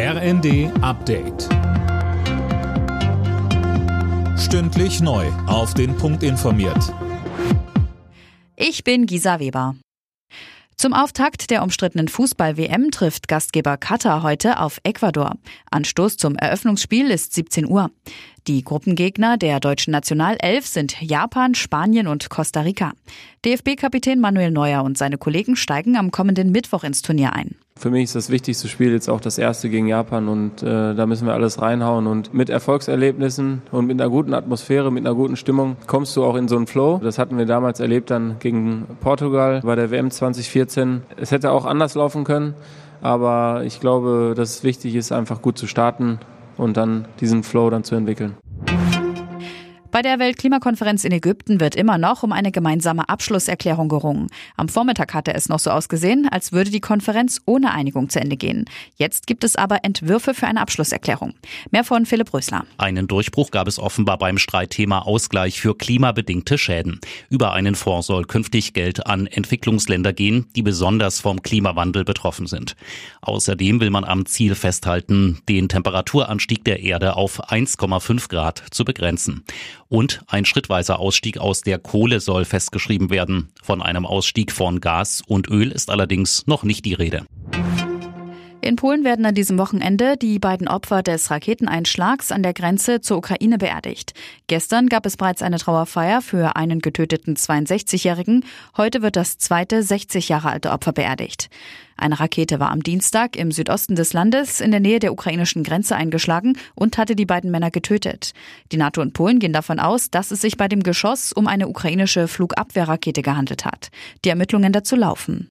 RND Update. Stündlich neu. Auf den Punkt informiert. Ich bin Gisa Weber. Zum Auftakt der umstrittenen Fußball-WM trifft Gastgeber Katar heute auf Ecuador. Anstoß zum Eröffnungsspiel ist 17 Uhr. Die Gruppengegner der deutschen Nationalelf sind Japan, Spanien und Costa Rica. DFB-Kapitän Manuel Neuer und seine Kollegen steigen am kommenden Mittwoch ins Turnier ein. Für mich ist das wichtigste Spiel jetzt auch das erste gegen Japan und äh, da müssen wir alles reinhauen. Und mit Erfolgserlebnissen und mit einer guten Atmosphäre, mit einer guten Stimmung kommst du auch in so einen Flow. Das hatten wir damals erlebt dann gegen Portugal bei der WM 2014. Es hätte auch anders laufen können, aber ich glaube, dass es wichtig ist, einfach gut zu starten und dann diesen Flow dann zu entwickeln. Bei der Weltklimakonferenz in Ägypten wird immer noch um eine gemeinsame Abschlusserklärung gerungen. Am Vormittag hatte es noch so ausgesehen, als würde die Konferenz ohne Einigung zu Ende gehen. Jetzt gibt es aber Entwürfe für eine Abschlusserklärung. Mehr von Philipp Rösler. Einen Durchbruch gab es offenbar beim Streitthema Ausgleich für klimabedingte Schäden. Über einen Fonds soll künftig Geld an Entwicklungsländer gehen, die besonders vom Klimawandel betroffen sind. Außerdem will man am Ziel festhalten, den Temperaturanstieg der Erde auf 1,5 Grad zu begrenzen. Und ein schrittweiser Ausstieg aus der Kohle soll festgeschrieben werden. Von einem Ausstieg von Gas und Öl ist allerdings noch nicht die Rede. In Polen werden an diesem Wochenende die beiden Opfer des Raketeneinschlags an der Grenze zur Ukraine beerdigt. Gestern gab es bereits eine Trauerfeier für einen getöteten 62-Jährigen. Heute wird das zweite 60 Jahre alte Opfer beerdigt. Eine Rakete war am Dienstag im Südosten des Landes in der Nähe der ukrainischen Grenze eingeschlagen und hatte die beiden Männer getötet. Die NATO und Polen gehen davon aus, dass es sich bei dem Geschoss um eine ukrainische Flugabwehrrakete gehandelt hat. Die Ermittlungen dazu laufen.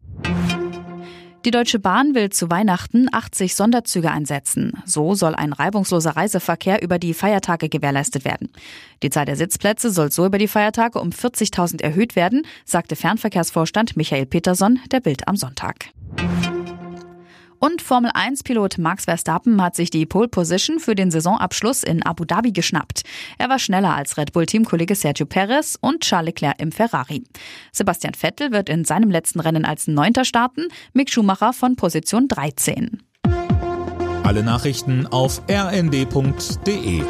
Die Deutsche Bahn will zu Weihnachten 80 Sonderzüge einsetzen. So soll ein reibungsloser Reiseverkehr über die Feiertage gewährleistet werden. Die Zahl der Sitzplätze soll so über die Feiertage um 40.000 erhöht werden, sagte Fernverkehrsvorstand Michael Peterson der Bild am Sonntag. Und Formel 1-Pilot Max Verstappen hat sich die Pole Position für den Saisonabschluss in Abu Dhabi geschnappt. Er war schneller als Red Bull-Teamkollege Sergio Perez und Charles Leclerc im Ferrari. Sebastian Vettel wird in seinem letzten Rennen als Neunter starten, Mick Schumacher von Position 13. Alle Nachrichten auf rnd.de